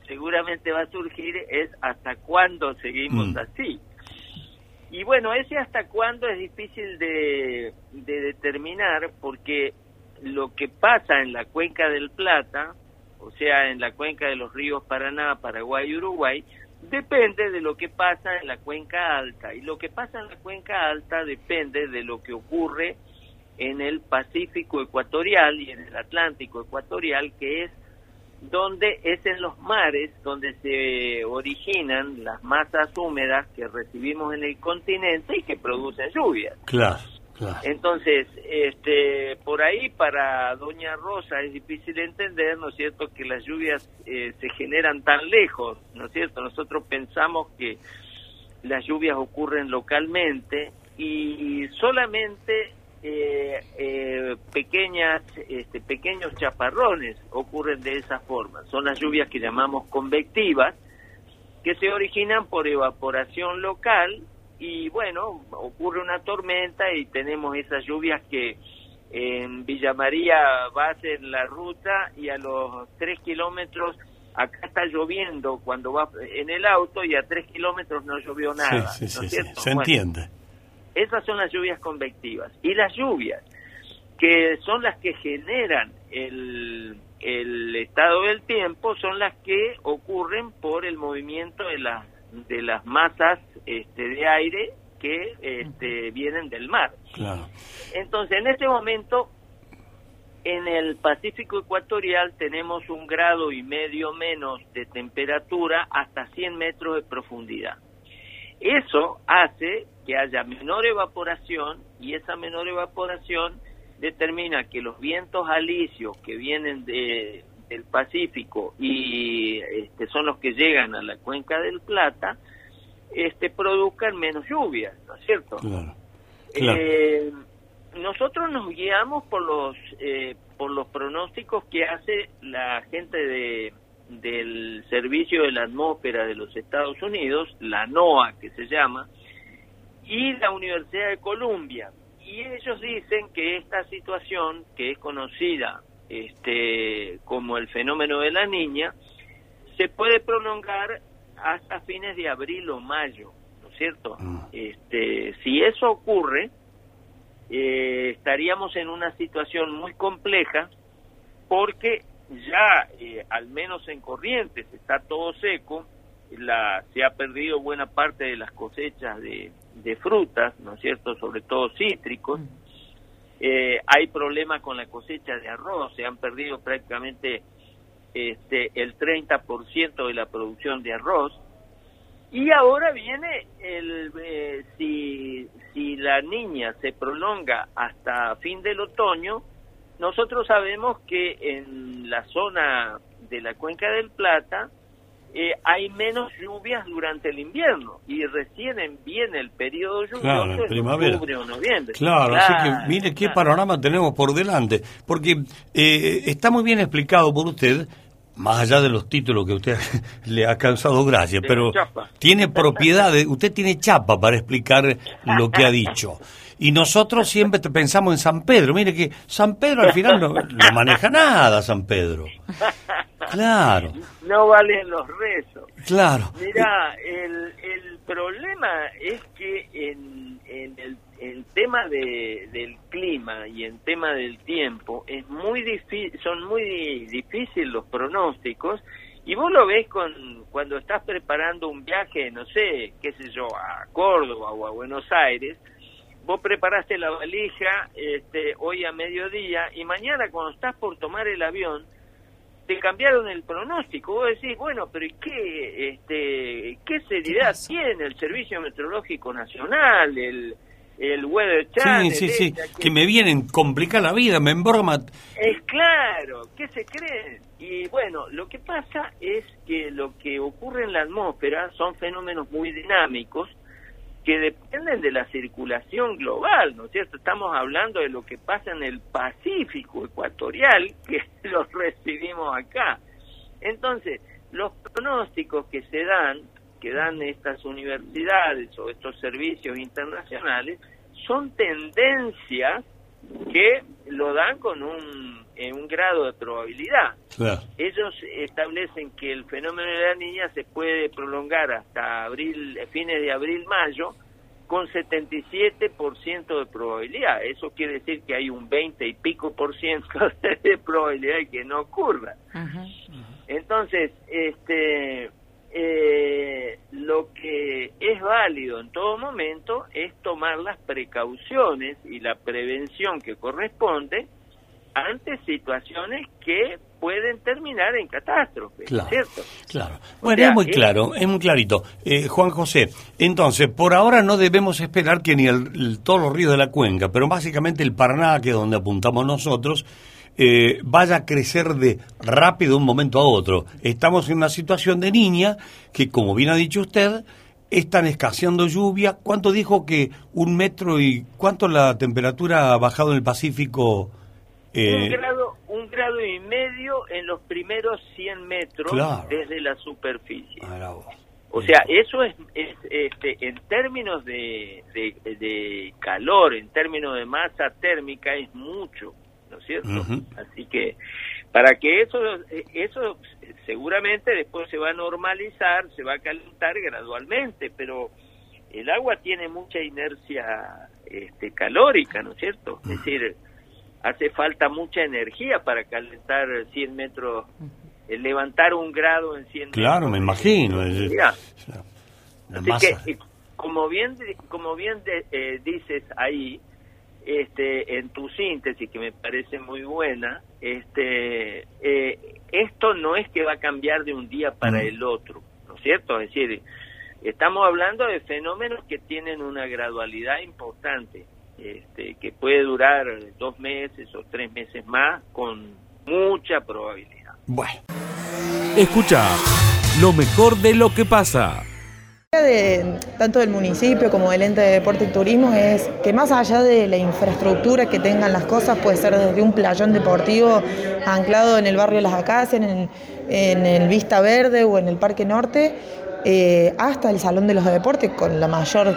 seguramente va a surgir es hasta cuándo seguimos mm. así. Y bueno, ese hasta cuándo es difícil de, determinar porque lo que pasa en la cuenca del Plata, o sea, en la cuenca de los ríos Paraná, Paraguay y Uruguay, depende de lo que pasa en la cuenca alta. Y lo que pasa en la cuenca alta depende de lo que ocurre en el Pacífico ecuatorial y en el Atlántico ecuatorial, que es donde es en los mares donde se originan las masas húmedas que recibimos en el continente y que producen lluvias. Claro, claro. Entonces, este, por ahí para Doña Rosa es difícil entender, ¿no es cierto?, que las lluvias eh, se generan tan lejos, ¿no es cierto? Nosotros pensamos que las lluvias ocurren localmente y solamente eh, eh, pequeñas, este, pequeños chaparrones ocurren de esa forma. Son las lluvias que llamamos convectivas, que se originan por evaporación local y bueno, ocurre una tormenta y tenemos esas lluvias que en Villa María va a ser la ruta y a los tres kilómetros acá está lloviendo cuando va en el auto y a tres kilómetros no llovió nada. sí, sí, ¿no es sí, cierto? se Bueno, entiende. Esas son las lluvias convectivas. Y las lluvias, que son las que generan el, el estado del tiempo, son las que ocurren por el movimiento de, las de las masas este, de aire que este, vienen del mar. Claro. Entonces, en este momento, en el Pacífico Ecuatorial tenemos un grado y medio menos de temperatura hasta 100 metros de profundidad. Eso hace que haya menor evaporación y esa menor evaporación determina que los vientos alisios que vienen de, del Pacífico y este, son los que llegan a la cuenca del Plata, este, produzcan menos lluvias, ¿no es cierto? Claro. Eh, nosotros nos guiamos por los eh, por los pronósticos que hace la gente de del Servicio de la Atmósfera de los Estados Unidos, la NOAA que se llama, y la Universidad de Columbia. Y ellos dicen que esta situación, que es conocida este, como el fenómeno de la niña, se puede prolongar hasta fines de abril o mayo, ¿no es cierto? Este, si eso ocurre, eh, estaríamos en una situación muy compleja porque ya, eh, al menos en Corrientes, está todo seco, la, se ha perdido buena parte de las cosechas de, de frutas, ¿no es cierto?, sobre todo cítricos. Eh, hay problemas con la cosecha de arroz, se han perdido prácticamente este, el 30% de la producción de arroz. Y ahora viene el eh, si si la niña se prolonga hasta fin del otoño, nosotros sabemos que en la zona de la cuenca del Plata eh, hay menos lluvias durante el invierno y recién en- viene el periodo lluvioso Claro, en primavera. octubre o noviembre. Claro, así que mire qué panorama tenemos por delante. Porque eh, está muy bien explicado por usted, más allá de los títulos que usted le ha causado gracia, pero chapa. tiene propiedades, usted tiene chapa para explicar lo que ha dicho. Y nosotros siempre pensamos en San Pedro. Mire que San Pedro al final no, no maneja nada, San Pedro. Claro, No valen los rezos. claro. Mira, el, el problema es que en, en el, el tema de, del clima y en tema del tiempo es muy difí- son muy difíciles los pronósticos y vos lo ves con cuando estás preparando un viaje, no sé, qué sé yo, a Córdoba o a Buenos Aires, vos preparaste la valija este, hoy a mediodía y mañana cuando estás por tomar el avión te cambiaron el pronóstico. Vos decís, bueno, pero ¿y qué, este, qué seriedad tiene el Servicio Meteorológico Nacional, el, el Weather Sí, Channel? sí, sí, esta, que me vienen complicar la vida, me embroma. Es claro, ¿qué se creen? Y bueno, lo que pasa es que lo que ocurre en la atmósfera son fenómenos muy dinámicos que dependen de la circulación global, ¿no es cierto? Estamos hablando de lo que pasa en el Pacífico ecuatorial, que los recibimos acá. Entonces, los pronósticos que se dan, que dan estas universidades o estos servicios internacionales, son tendencias que lo dan con un, en un grado de probabilidad. Claro. Ellos establecen que el fenómeno de la niña se puede prolongar hasta abril, fines de abril-mayo, con 77% de probabilidad. Eso quiere decir que hay un 20 y pico por ciento de probabilidad de que no ocurra. Entonces, este, eh, lo que es válido en todo momento es tomar las precauciones y la prevención que corresponde ante situaciones que pueden terminar en catástrofe, Claro, ¿cierto? Claro. O Bueno, sea, es muy es- claro, es muy clarito. Eh, Juan José, entonces, por ahora no debemos esperar que ni el, el- todos los ríos de la cuenca, pero básicamente el Paraná, que es donde apuntamos nosotros, eh, vaya a crecer de rápido de un momento a otro. Estamos en una situación de niña que, como bien ha dicho usted, están escaseando lluvia. ¿Cuánto dijo que un metro y cuánto la temperatura ha bajado en el Pacífico? Eh, un grado un grado y medio en los primeros 100 metros Claro. desde la superficie. O sea, eso es, es, este, en términos de, de, de calor, en términos de masa térmica, es mucho, ¿no es cierto? Así que para que eso, eso seguramente después se va a normalizar, se va a calentar gradualmente, pero el agua tiene mucha inercia este, calórica, ¿no es cierto? Es decir, hace falta mucha energía para calentar 100 metros, eh, levantar un grado en 100 Claro, me metros. imagino. es- Así masa. que, eh, como bien, como bien de- eh, dices ahí, este, en tu síntesis, que me parece muy buena, este, eh, esto no es que va a cambiar de un día para Mm. el otro, ¿no es cierto? Es decir, estamos hablando de fenómenos que tienen una gradualidad importante, este, que puede durar dos meses o tres meses más con mucha probabilidad. Bueno. Escucha lo mejor de lo que pasa. de tanto del municipio como del ente de deporte y turismo es que más allá de la infraestructura que tengan las cosas, puede ser desde un playón deportivo anclado en el barrio Las Acacias, en el, en el Vista Verde o en el Parque Norte, eh, hasta el Salón de los Deportes con la mayor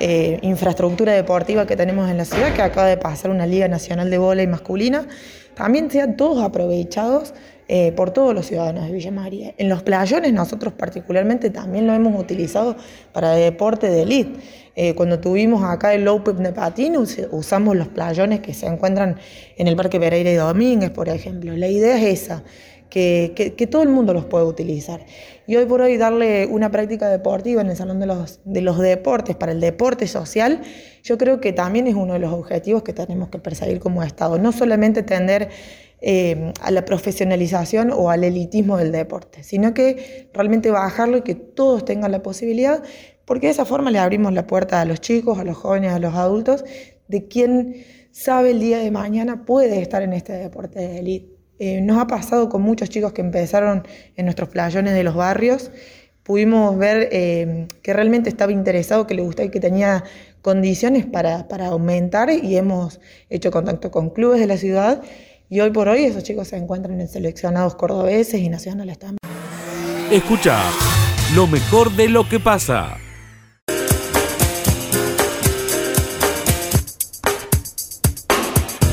eh, infraestructura deportiva que tenemos en la ciudad, que acaba de pasar una Liga Nacional de Vóley masculina, también sean todos aprovechados eh, por todos los ciudadanos de Villa María. En los playones nosotros particularmente también lo hemos utilizado para deporte de elite. Eh, cuando tuvimos acá el Open de patín us- usamos los playones que se encuentran en el Parque Pereira y Domínguez, por ejemplo. La idea es esa, que, que- que todo el mundo los puede utilizar. Y hoy por hoy darle una práctica deportiva en el Salón de los, de los Deportes para el deporte social, yo creo que también es uno de los objetivos que tenemos que perseguir como Estado. No solamente tender eh, a la profesionalización o al elitismo del deporte, sino que realmente bajarlo y que todos tengan la posibilidad, porque de esa forma le abrimos la puerta a los chicos, a los jóvenes, a los adultos, de quien sabe el día de mañana puede estar en este deporte de élite. Eh, nos ha pasado con muchos chicos que empezaron en nuestros playones de los barrios, pudimos ver eh, que realmente estaba interesado, que le gustaba y que tenía condiciones para, para aumentar y hemos hecho contacto con clubes de la ciudad y hoy por hoy esos chicos se encuentran en seleccionados cordobeses y nacionales también. Escucha lo mejor de lo que pasa.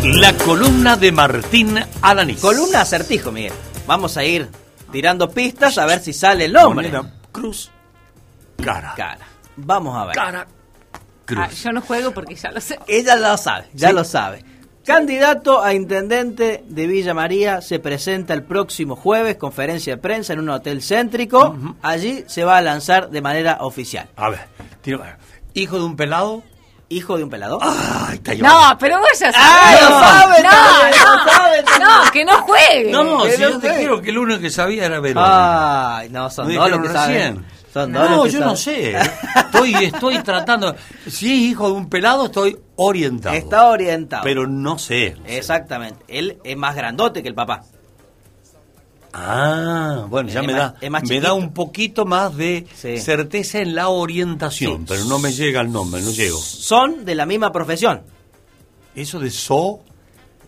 La columna de Martín Alanís. Columna acertijo, Miguel. Vamos a ir tirando pistas a ver si sale el nombre. Moneda, cruz, cara. Cara. Vamos a ver. Cara. Ah, yo no juego porque ya lo sé. Ella lo sabe, ya Sí. lo sabe. Candidato a intendente de Villa María se presenta el próximo jueves, conferencia de prensa en un hotel céntrico. Allí se va a lanzar de manera oficial. A ver, tiro- hijo de un pelado. Hijo de un pelado. Ay, está No, pero vos ya Ah, sabés. lo sabe, no, también, no, lo no, que no juegue. No, Que si no yo te juegue. quiero que el único que sabía era Verón. Ay, no, son ¿No dos los que saben. Son dos no, los que yo no sé. Estoy, estoy tratando. Si es hijo de un pelado, estoy orientado. Está orientado. Pero no sé. Exactamente. Él es más grandote que el papá. Ah, bueno, ya Es me más- da, me chiquito. da un poquito más de Sí. certeza en la orientación, Sí. pero no me llega el nombre, no llego. Son de la misma profesión. Eso de so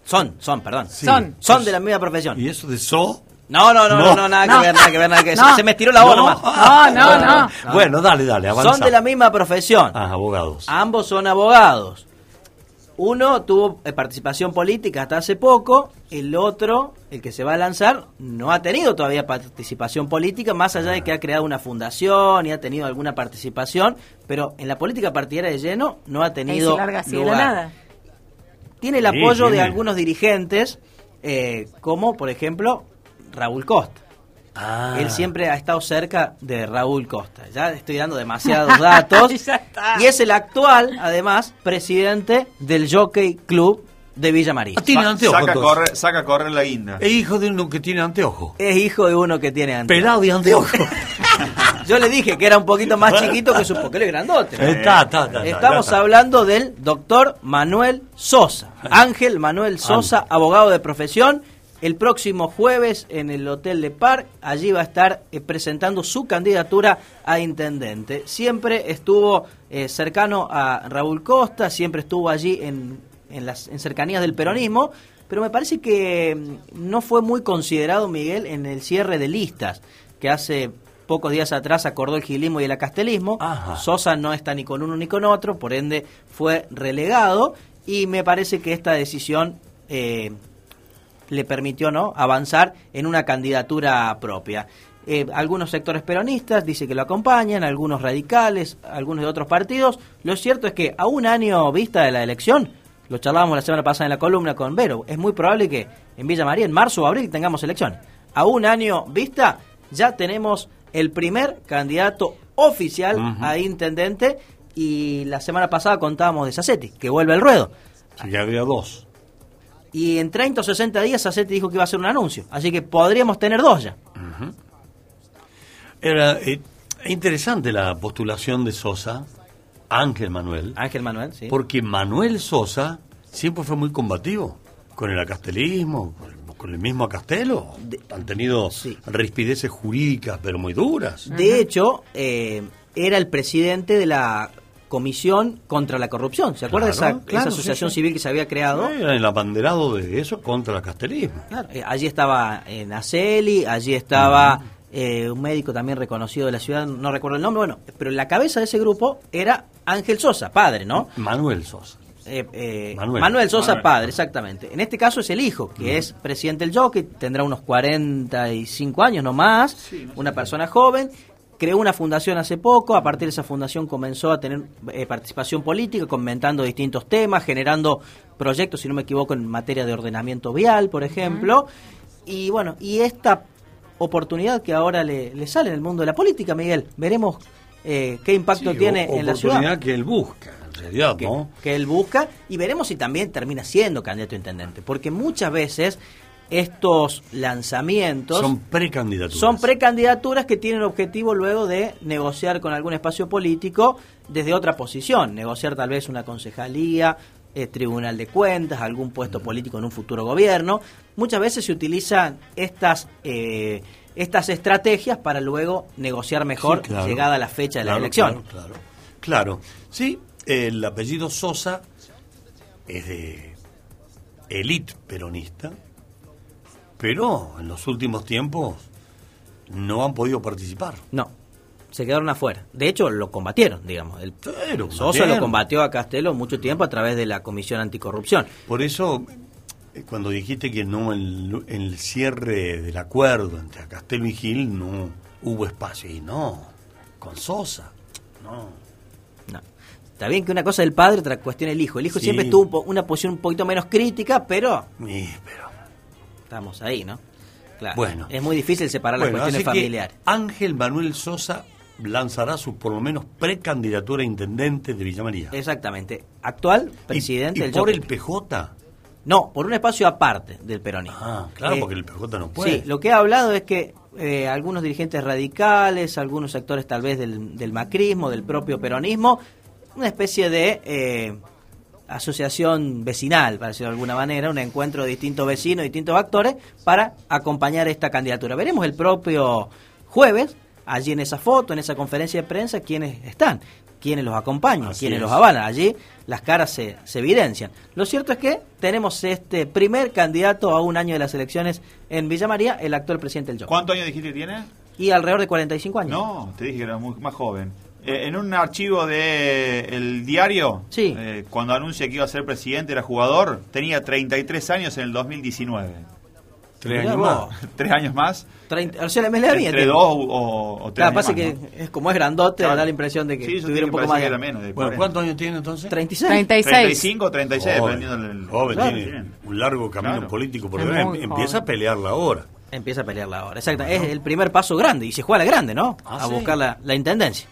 Son, son, perdón. Sí. Son. Son de la misma profesión. y eso de so. No, no, no, no, No. nada No. que ver, nada que ver, nada que ver. No. Se, me estiró la voz No. nomás. No, no, no. Bueno, dale, dale, avanza. Son de la misma profesión. Ah, abogados. Ambos son abogados. Uno tuvo eh, participación política hasta hace poco, el otro, el que se va a lanzar, no ha tenido todavía participación política, más allá de que ha creado una fundación y ha tenido alguna participación, pero en la política partidaria de lleno no ha tenido larga lugar. nada. Tiene el Sí, apoyo de algunos dirigentes, eh, como por ejemplo Raúl Costa. Ah. Él siempre ha estado cerca de Raúl Costa. Ya estoy dando demasiados datos. Ya está. y es el actual, además, presidente del Jockey Club de Villa María. Ah, tiene anteojos. Saca correr, saca correr la guinda. Es hijo de uno que tiene anteojos. Es hijo de uno que tiene anteojos. Pelado de anteojos. Yo le dije que era un poquito más chiquito que su porque él es grandote. Está, está, está, Estamos está. hablando del doctor Manuel Sosa. Ángel Manuel Sosa, abogado de profesión. El próximo jueves en el Hotel de Park, allí va a estar eh, presentando su candidatura a intendente. Siempre estuvo eh, cercano a Raúl Costa, siempre estuvo allí en, en las en cercanías del peronismo, pero me parece que mm, no fue muy considerado Miguel en el cierre de listas que hace pocos días atrás acordó el gilismo y el acastelismo. Ajá. Sosa no está ni con uno ni con otro, por ende fue relegado y me parece que esta decisión eh, le permitió no avanzar en una candidatura propia. Eh, algunos sectores peronistas dicen que lo acompañan, algunos radicales, algunos de otros partidos. Lo cierto es que a un año vista de la elección, lo charlábamos la semana pasada en la columna con Vero, es muy probable que en Villa María en marzo o abril tengamos elecciones. A un año vista ya tenemos el primer candidato oficial a intendente y la semana pasada contábamos de Sassetti, que vuelve al ruedo. Ya había dos. Y en 30 o 60 días Sassetti dijo que iba a hacer un anuncio, así que podríamos tener dos ya. Era eh, interesante la postulación de Sosa, Ángel Manuel. Ángel Manuel, sí. Porque Manuel Sosa siempre fue muy combativo con el acastelismo, con el, mismo acastelo. Han tenido rispideces jurídicas, pero muy duras. De hecho, eh, era el presidente de la Comisión contra la Corrupción. ¿Se acuerda de esa, claro, esa asociación sí, sí. civil que se había creado? Era el abanderado de eso contra el acastelismo. Claro, eh, allí estaba eh, Naceli, allí estaba eh, un médico también reconocido de la ciudad, no recuerdo el nombre, bueno, pero la cabeza de ese grupo era Ángel Sosa, padre, ¿no? Manuel Sosa. Eh, eh, Manuel. Manuel. Sosa, Manuel. padre, exactamente. En este caso es el hijo, que es presidente del jockey, tendrá unos 45 años no más, una persona joven. Creó una fundación hace poco, a partir de esa fundación comenzó a tener eh, participación política, comentando distintos temas, generando proyectos, si no me equivoco, en materia de ordenamiento vial, por ejemplo. Y bueno, y esta oportunidad que ahora le, le sale en el mundo de la política, Miguel, veremos eh, qué impacto Sí, tiene o- en la ciudad oportunidad que él busca, en realidad, que, ¿no? que él busca y veremos si también termina siendo candidato a intendente, porque muchas veces estos lanzamientos Son precandidaturas. son precandidaturas que tienen objetivo luego de negociar con algún espacio político desde otra posición, negociar tal vez una concejalía, eh, tribunal de cuentas, algún puesto Mm. político en un futuro gobierno. Muchas veces se utilizan estas eh, estas estrategias para luego negociar mejor Sí, claro. llegada la fecha de la elección. Claro, claro. Claro. Sí, el apellido Sosa es de élite peronista, pero en los últimos tiempos no han podido participar. No, se quedaron afuera. De hecho, lo combatieron, digamos. El Pero Sosa lo combatió a Castelo mucho tiempo a través de la Comisión Anticorrupción. Por eso, eh, cuando dijiste que no, el, el cierre del acuerdo entre Castelo y Gil no hubo espacio. Y no, con Sosa, no. Está bien que una cosa es el padre, otra cuestión el hijo. El hijo Sí. siempre tuvo una posición un poquito menos crítica, pero Sí, pero estamos ahí, ¿no? Claro. Bueno. Es muy difícil separar Bueno, las cuestiones familiares. Ángel Manuel Sosa lanzará su por lo menos precandidatura a intendente de Villa María. Exactamente. Actual presidente ¿Y, y del por Jockey. el PJ? No, por un espacio aparte del peronismo. Ah, claro, Eh, porque el PJ no puede. Sí, lo que ha hablado es que eh, algunos dirigentes radicales, algunos sectores tal vez del, del macrismo, del propio peronismo, una especie de eh, asociación vecinal, para decirlo de alguna manera, un encuentro de distintos vecinos, distintos actores, para acompañar esta candidatura. Veremos el propio jueves, allí en esa foto, en esa conferencia de prensa, quiénes están, quiénes los acompañan, Así quiénes es. los avalan. Allí las caras se, se evidencian. Lo cierto es que tenemos este primer candidato a un año de las elecciones en Villa María, el actual presidente del Jockey. ¿Cuántos años dijiste que tiene? Y alrededor de 45 años. No, te dije que era muy, más joven. Eh, en un archivo de el diario, eh, cuando anuncia que iba a ser presidente, era jugador, tenía 33 años en el 2019. Tres años más. ¿Tres años más? Treinta- o sea, la bien. Entre tiene. dos o, o- o tres Claro, años pasa más, que ¿no? es como es grandote, Claro. da la impresión de que Sí, tuviera un poco más de... menos de Bueno, 40. ¿cuántos años tiene entonces? 36. 35 o 36, Joven, dependiendo del... joven, Claro. tiene un largo camino Claro. político por delante. Empieza joven. a pelearla ahora. Empieza a pelearla ahora. Exacto. Es el primer paso grande y se juega la grande, ¿no? Ah, a sí. buscar la, la intendencia.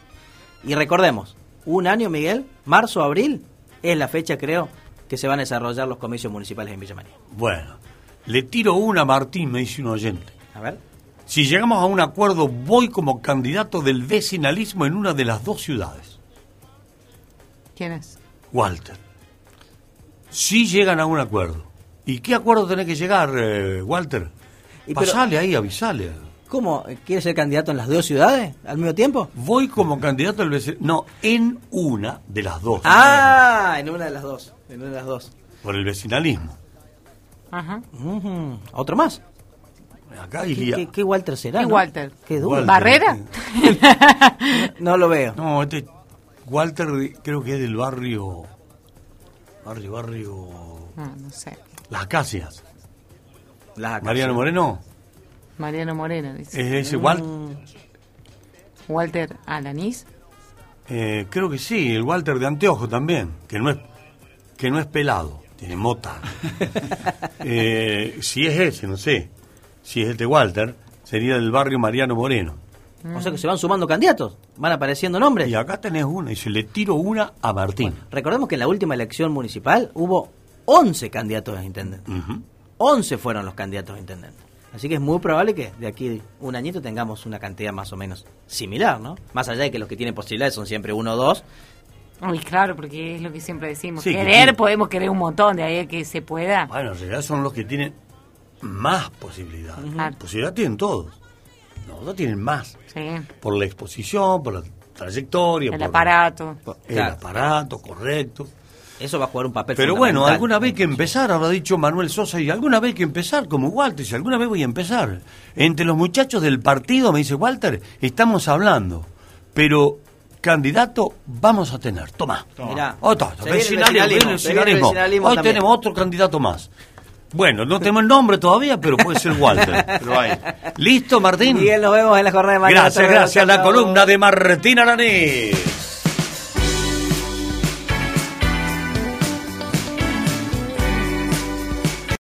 Y recordemos, un año, Miguel, marzo, abril, es la fecha, creo, que se van a desarrollar los comicios municipales en Villa María. Bueno, le tiro una a Martín, me dice un oyente. A ver. Si llegamos a un acuerdo, voy como candidato del vecinalismo en una de las dos ciudades. ¿Quién es? Walter. Si llegan a un acuerdo. ¿Y qué acuerdo tenés que llegar, eh, Walter? Y pero- Pasale ahí, avisale. ¿Cómo? ¿Quiere ser candidato en las dos ciudades al mismo tiempo? Voy como candidato del vecinalismo. No, en una de las dos. Ah, en una de las dos. En una de las dos. Por el vecinalismo. Ajá. Ujú. ¿Otro más? Acá ¿Qué, iría. qué- qué Walter será? ¿Qué no? Walter? ¿Qué duro. Walter. ¿Barrera? No lo veo. No, este Walter creo que es del barrio. Barrio, barrio. No, no sé. Las Acacias. Mariano Moreno. Mariano Moreno, dice. ¿Es ese Wal- Walter Alanis. Eh, creo que sí, el Walter de Anteojo también, que no es, que no es pelado, tiene mota. Eh, si es ese, no sé. Si es este Walter, sería del barrio Mariano Moreno. O sea que se van sumando candidatos, van apareciendo nombres. Y acá tenés una, y se le tiro una a Martín. Recordemos que en la última elección municipal hubo 11 candidatos a intendente. 11 fueron los candidatos a intendente. Así que es muy probable que de aquí un añito tengamos una cantidad más o menos similar, ¿no? Más allá de que los que tienen posibilidades son siempre uno o dos. Uy, claro, porque es lo que siempre decimos. Sí, que querer, podemos querer un montón, de ahí a que se pueda. Bueno, en realidad son los que tienen más posibilidades. Posibilidad tienen todos. No, no tienen más. Sí. Por la exposición, por la trayectoria. El por- aparato. El Claro. aparato, correcto. Eso va a jugar un papel Pero bueno, alguna vez hay que empezar, habrá dicho Manuel Sosa, y alguna vez hay que empezar, como Walter, si alguna vez voy a empezar. Entre los muchachos del partido, me dice Walter, estamos hablando, pero candidato vamos a tener. Toma. Mirá, Oh, vecinalismo. vecinalismo Hoy tenemos otro candidato más. Bueno, no tenemos el nombre todavía, pero puede ser Walter. Pero hay. ¿Listo, Martín? Miguel, nos vemos en la jornada de mañana. Gracias, gracias. La columna de Martín Aranés.